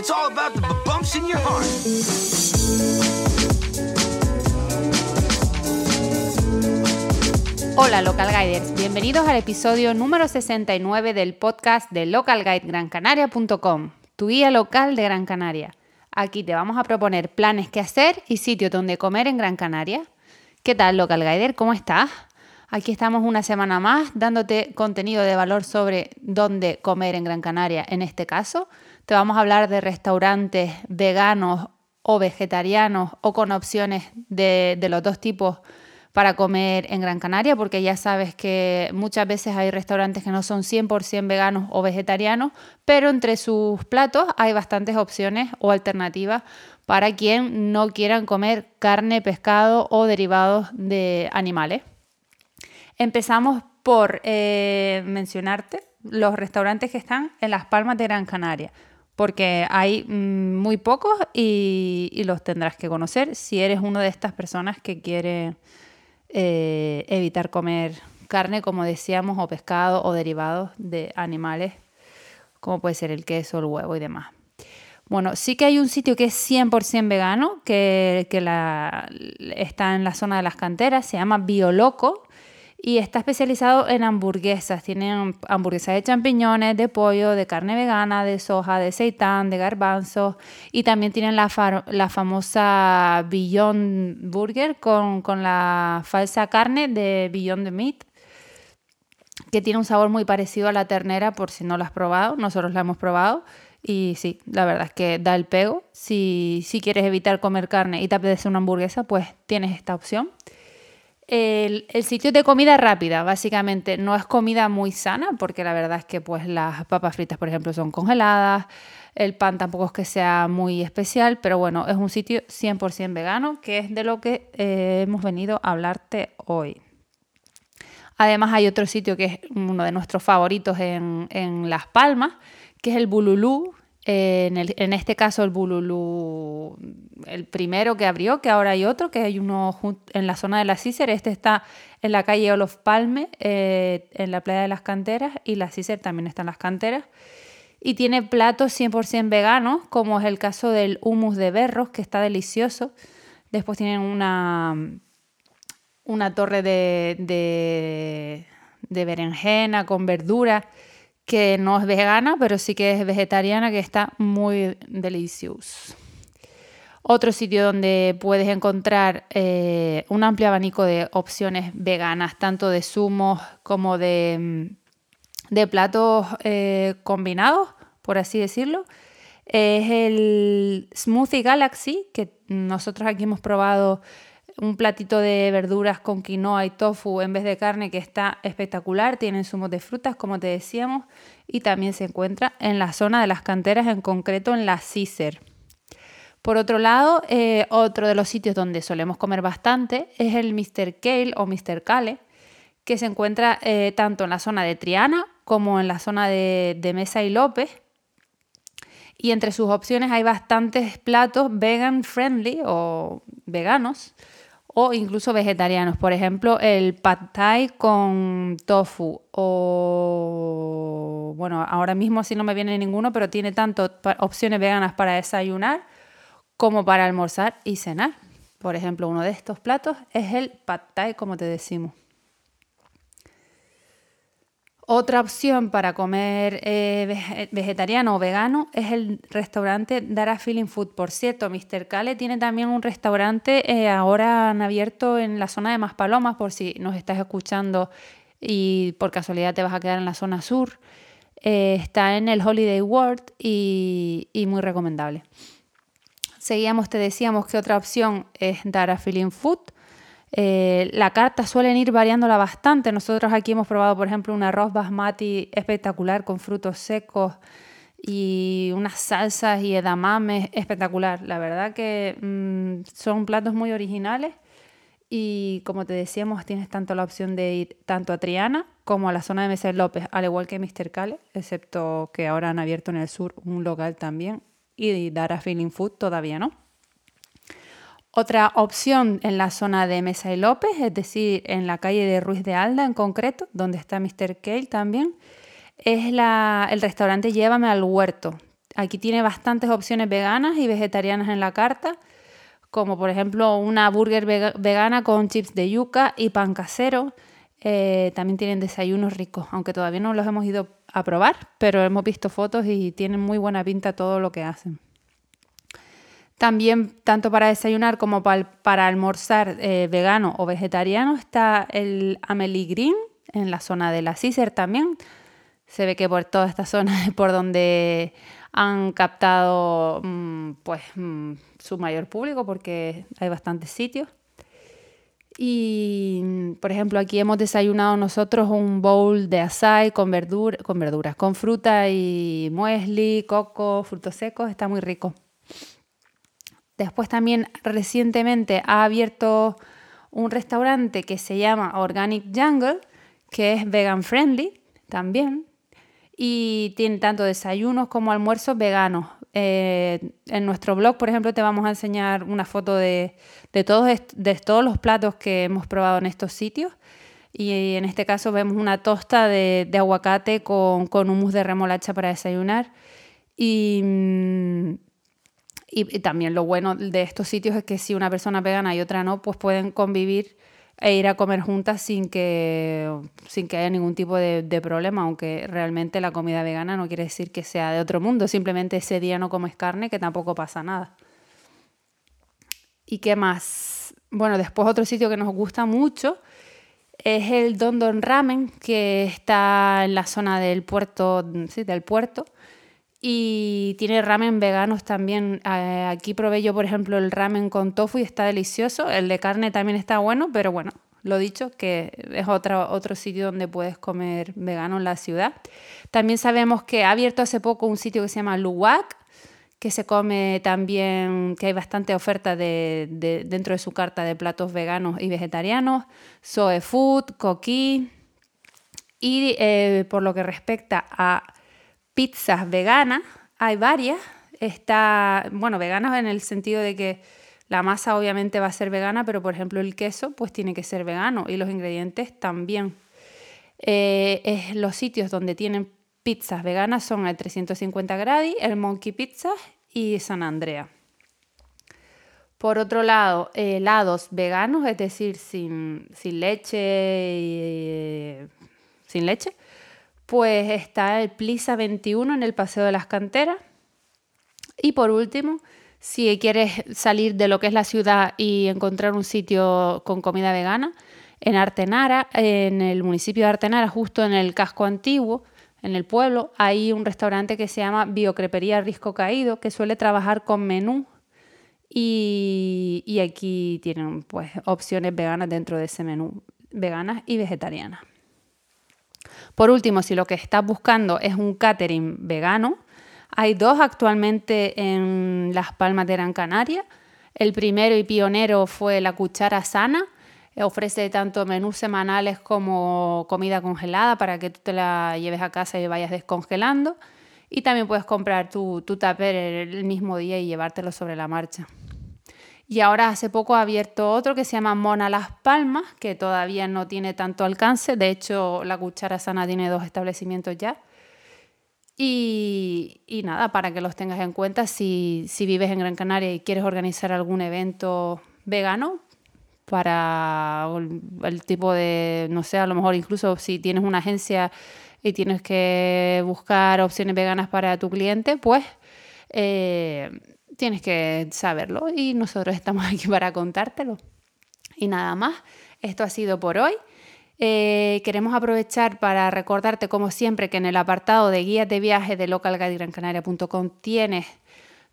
Bumps. Hola Local Guiders, bienvenidos al episodio número 69 del podcast de localguidegrancanaria.com, tu guía local de Gran Canaria. Aquí te vamos a proponer planes que hacer y sitios donde comer en Gran Canaria. ¿Qué tal Local Guider? ¿Cómo estás? Aquí estamos una semana más dándote contenido de valor sobre dónde comer en Gran Canaria. En este caso, te vamos a hablar de restaurantes veganos o vegetarianos o con opciones de, los dos tipos para comer en Gran Canaria, porque ya sabes que muchas veces hay restaurantes que no son 100% veganos o vegetarianos, pero entre sus platos hay bastantes opciones o alternativas para quien no quieran comer carne, pescado o derivados de animales. Empezamos por eh, mencionarte los restaurantes que están en Las Palmas de Gran Canaria, porque hay mm, muy pocos y, los tendrás que conocer si eres una de estas personas que quiere eh, evitar comer carne, como decíamos, o pescado o derivados de animales, como puede ser el queso, el huevo y demás. Bueno, sí que hay un sitio que es 100% vegano, que, está en la zona de las canteras, se llama Bioloco y está especializado en hamburguesas. Tienen hamburguesas de champiñones, de pollo, de carne vegana, de soja, de seitán, de garbanzos y también tienen la, famosa Beyond Burger con, con la falsa carne de Beyond the Meat que tiene un sabor muy parecido a la ternera por si no lo has probado, nosotros la hemos probado y sí, la verdad es que da el pego. Si, si quieres evitar comer carne y te apetece una hamburguesa, pues tienes esta opción. El, sitio de comida rápida, básicamente, no es comida muy sana, porque la verdad es que pues, las papas fritas, por ejemplo, son congeladas, el pan tampoco es que sea muy especial, pero bueno, es un sitio 100% vegano, que es de lo que eh, hemos venido a hablarte hoy. Además hay otro sitio que es uno de nuestros favoritos en, en Las Palmas, que es el Bululú, en, este caso el Bululú, el primero que abrió, que ahora hay otro, que hay uno en la zona de la Cícer, este está en la calle Olof Palme, eh, en la playa de las canteras, y la Cícer también está en las canteras. Y tiene platos 100% veganos, como es el caso del humus de berros, que está delicioso. Después tienen una, una torre de, de, de berenjena con verdura que no es vegana, pero sí que es vegetariana, que está muy delicioso. Otro sitio donde puedes encontrar eh, un amplio abanico de opciones veganas, tanto de zumos como de, mm, de platos eh, combinados, por así decirlo, es el Smoothie Galaxy, que nosotros aquí hemos probado un platito de verduras con quinoa y tofu en vez de carne que está espectacular. Tienen zumos de frutas, como te decíamos, y también se encuentra en la zona de las canteras, en concreto en la Cicer. Por otro lado, eh, otro de los sitios donde solemos comer bastante es el Mr. Kale o Mr. Kale, que se encuentra eh, tanto en la zona de Triana como en la zona de, de Mesa y López. Y entre sus opciones hay bastantes platos vegan friendly o veganos o incluso vegetarianos. Por ejemplo, el pad thai con tofu o, bueno, ahora mismo así no me viene ninguno, pero tiene tanto opciones veganas para desayunar como para almorzar y cenar. Por ejemplo, uno de estos platos es el pad thai, como te decimos. Otra opción para comer eh, vegetariano o vegano es el restaurante Dara Feeling Food. Por cierto, Mr. Kale tiene también un restaurante eh, ahora han abierto en la zona de Maspalomas, por si nos estás escuchando y por casualidad te vas a quedar en la zona sur. Eh, está en el Holiday World y, y muy recomendable. Seguíamos, te decíamos que otra opción es Dara Feeling Food eh, la carta suelen ir variándola bastante. Nosotros aquí hemos probado, por ejemplo, un arroz basmati espectacular con frutos secos y unas salsas y edamames espectacular. La verdad que mm, son platos muy originales y como te decíamos, tienes tanto la opción de ir tanto a Triana como a la zona de Mesa López, al igual que Mr. Cale, excepto que ahora han abierto en el sur un local también y dar a Feeling Food todavía no. Otra opción en la zona de Mesa y López, es decir, en la calle de Ruiz de Alda en concreto, donde está Mr. Kale también, es el restaurante Llévame al Huerto. Aquí tiene bastantes opciones veganas y vegetarianas en la carta, como por ejemplo una burger vegana con chips de yuca y pan casero. Eh, también tienen desayunos ricos, aunque todavía no los hemos ido a probar, pero hemos visto fotos y tienen muy buena pinta todo lo que hacen. También, tanto para desayunar como para, almorzar eh, vegano o vegetariano, está el Amelie Green en la zona de la Cicer también. Se ve que por toda esta zona es por donde han captado mm, pues, mm, su mayor público porque hay bastantes sitios. Y, por ejemplo, aquí hemos desayunado nosotros un bowl de açaí con, con verduras, con fruta y muesli, coco, frutos secos, está muy rico. Después también recientemente ha abierto un restaurante que se llama Organic Jungle, que es vegan friendly también. Y tiene tanto desayunos como almuerzos veganos. Eh, en nuestro blog, por ejemplo, te vamos a enseñar una foto de, todos, de todos los platos que hemos probado en estos sitios. Y en este caso vemos una tosta de, aguacate con, con humus de remolacha para desayunar. Y y, también lo bueno de estos sitios es que si una persona vegana y otra no, pues pueden convivir e ir a comer juntas sin que, sin que haya ningún tipo de, problema, aunque realmente la comida vegana no quiere decir que sea de otro mundo, simplemente ese día no comes carne, que tampoco pasa nada. ¿Y qué más? Bueno, después otro sitio que nos gusta mucho es el Don Ramen, que está en la zona del puerto, sí, del puerto y tiene ramen veganos también. Eh, aquí probé yo, por ejemplo, el ramen con tofu y está delicioso. El de carne también está bueno, pero bueno, lo dicho, que es otro, otro sitio donde puedes comer vegano en la ciudad. También sabemos que ha abierto hace poco un sitio que se llama Luwak, que se come también, que hay bastante oferta de, dentro de su carta de platos veganos y vegetarianos. Soe Food, Coqui. Y eh, por lo que respecta a pizzas veganas, hay varias. Está, bueno, veganas en el sentido de que la masa obviamente va a ser vegana, pero por ejemplo el queso pues tiene que ser vegano y los ingredientes también. Eh, los sitios donde tienen pizzas veganas son el 350 Gradi, el Monkey Pizza y San Andrea. Por otro lado, helados veganos, es decir, sin, leche y, sin leche, pues está el Plisa 21 en el Paseo de las Canteras. Y por último, si quieres salir de lo que es la ciudad y encontrar un sitio con comida vegana, en Artenara, en el municipio de Artenara, justo en el casco antiguo, en el pueblo, hay un restaurante que se llama Biocrepería Risco Caído, que suele trabajar con menú y, aquí tienen pues opciones veganas dentro de ese menú, veganas y vegetarianas. Por último, si lo que estás buscando es un catering vegano, hay dos actualmente en Las Palmas de Gran Canaria. El primero y pionero fue la Cuchara Sana. Ofrece tanto menús semanales como comida congelada para que tú te la lleves a casa y vayas descongelando. Y también puedes comprar tu, tu el mismo día y llevártelo sobre la marcha. Y ahora hace poco ha abierto otro que se llama Mona Las Palmas, que todavía no tiene tanto alcance. De hecho, la Cuchara Sana tiene dos establecimientos ya. Y, nada, para que los tengas en cuenta, si, vives en Gran Canaria y quieres organizar algún evento vegano para el, tipo de, no sé, a lo mejor incluso si tienes una agencia y tienes que buscar opciones veganas para tu cliente, pues eh, tienes que saberlo y nosotros estamos aquí para contártelo. Y nada más, esto ha sido por hoy. Eh, queremos aprovechar para recordarte, como siempre, que en el apartado de guías de viaje de localguidegrancanaria.com tienes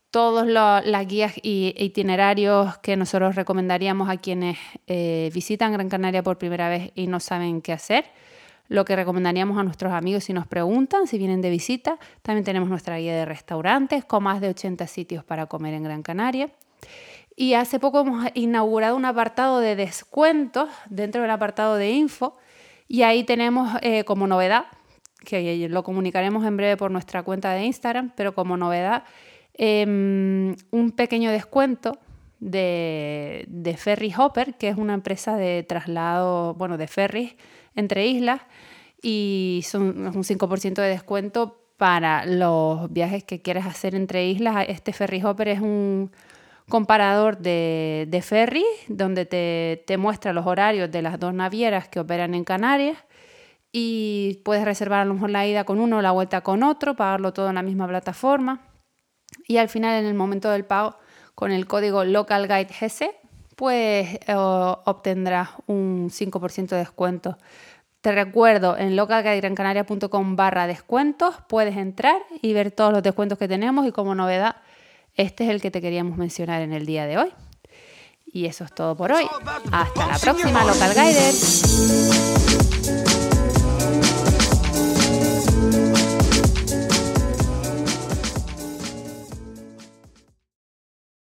todas las guías y itinerarios que nosotros recomendaríamos a quienes eh, visitan Gran Canaria por primera vez y no saben qué hacer lo que recomendaríamos a nuestros amigos si nos preguntan, si vienen de visita. También tenemos nuestra guía de restaurantes con más de 80 sitios para comer en Gran Canaria. Y hace poco hemos inaugurado un apartado de descuentos dentro del apartado de info y ahí tenemos eh, como novedad, que lo comunicaremos en breve por nuestra cuenta de Instagram, pero como novedad, em, un pequeño descuento de, de Ferry Hopper, que es una empresa de traslado, bueno, de ferries entre islas y son un 5% de descuento para los viajes que quieres hacer entre islas. Este Ferry Hopper es un comparador de, de ferry donde te, te muestra los horarios de las dos navieras que operan en Canarias y puedes reservar a lo mejor la ida con uno, la vuelta con otro, pagarlo todo en la misma plataforma. Y al final, en el momento del pago, con el código LocalGuideGC, pues eh, obtendrás un 5% de descuento. Te recuerdo, en localguidegrancanaria.com barra descuentos puedes entrar y ver todos los descuentos que tenemos y como novedad, este es el que te queríamos mencionar en el día de hoy. Y eso es todo por hoy. Hasta la próxima, Local Guiders.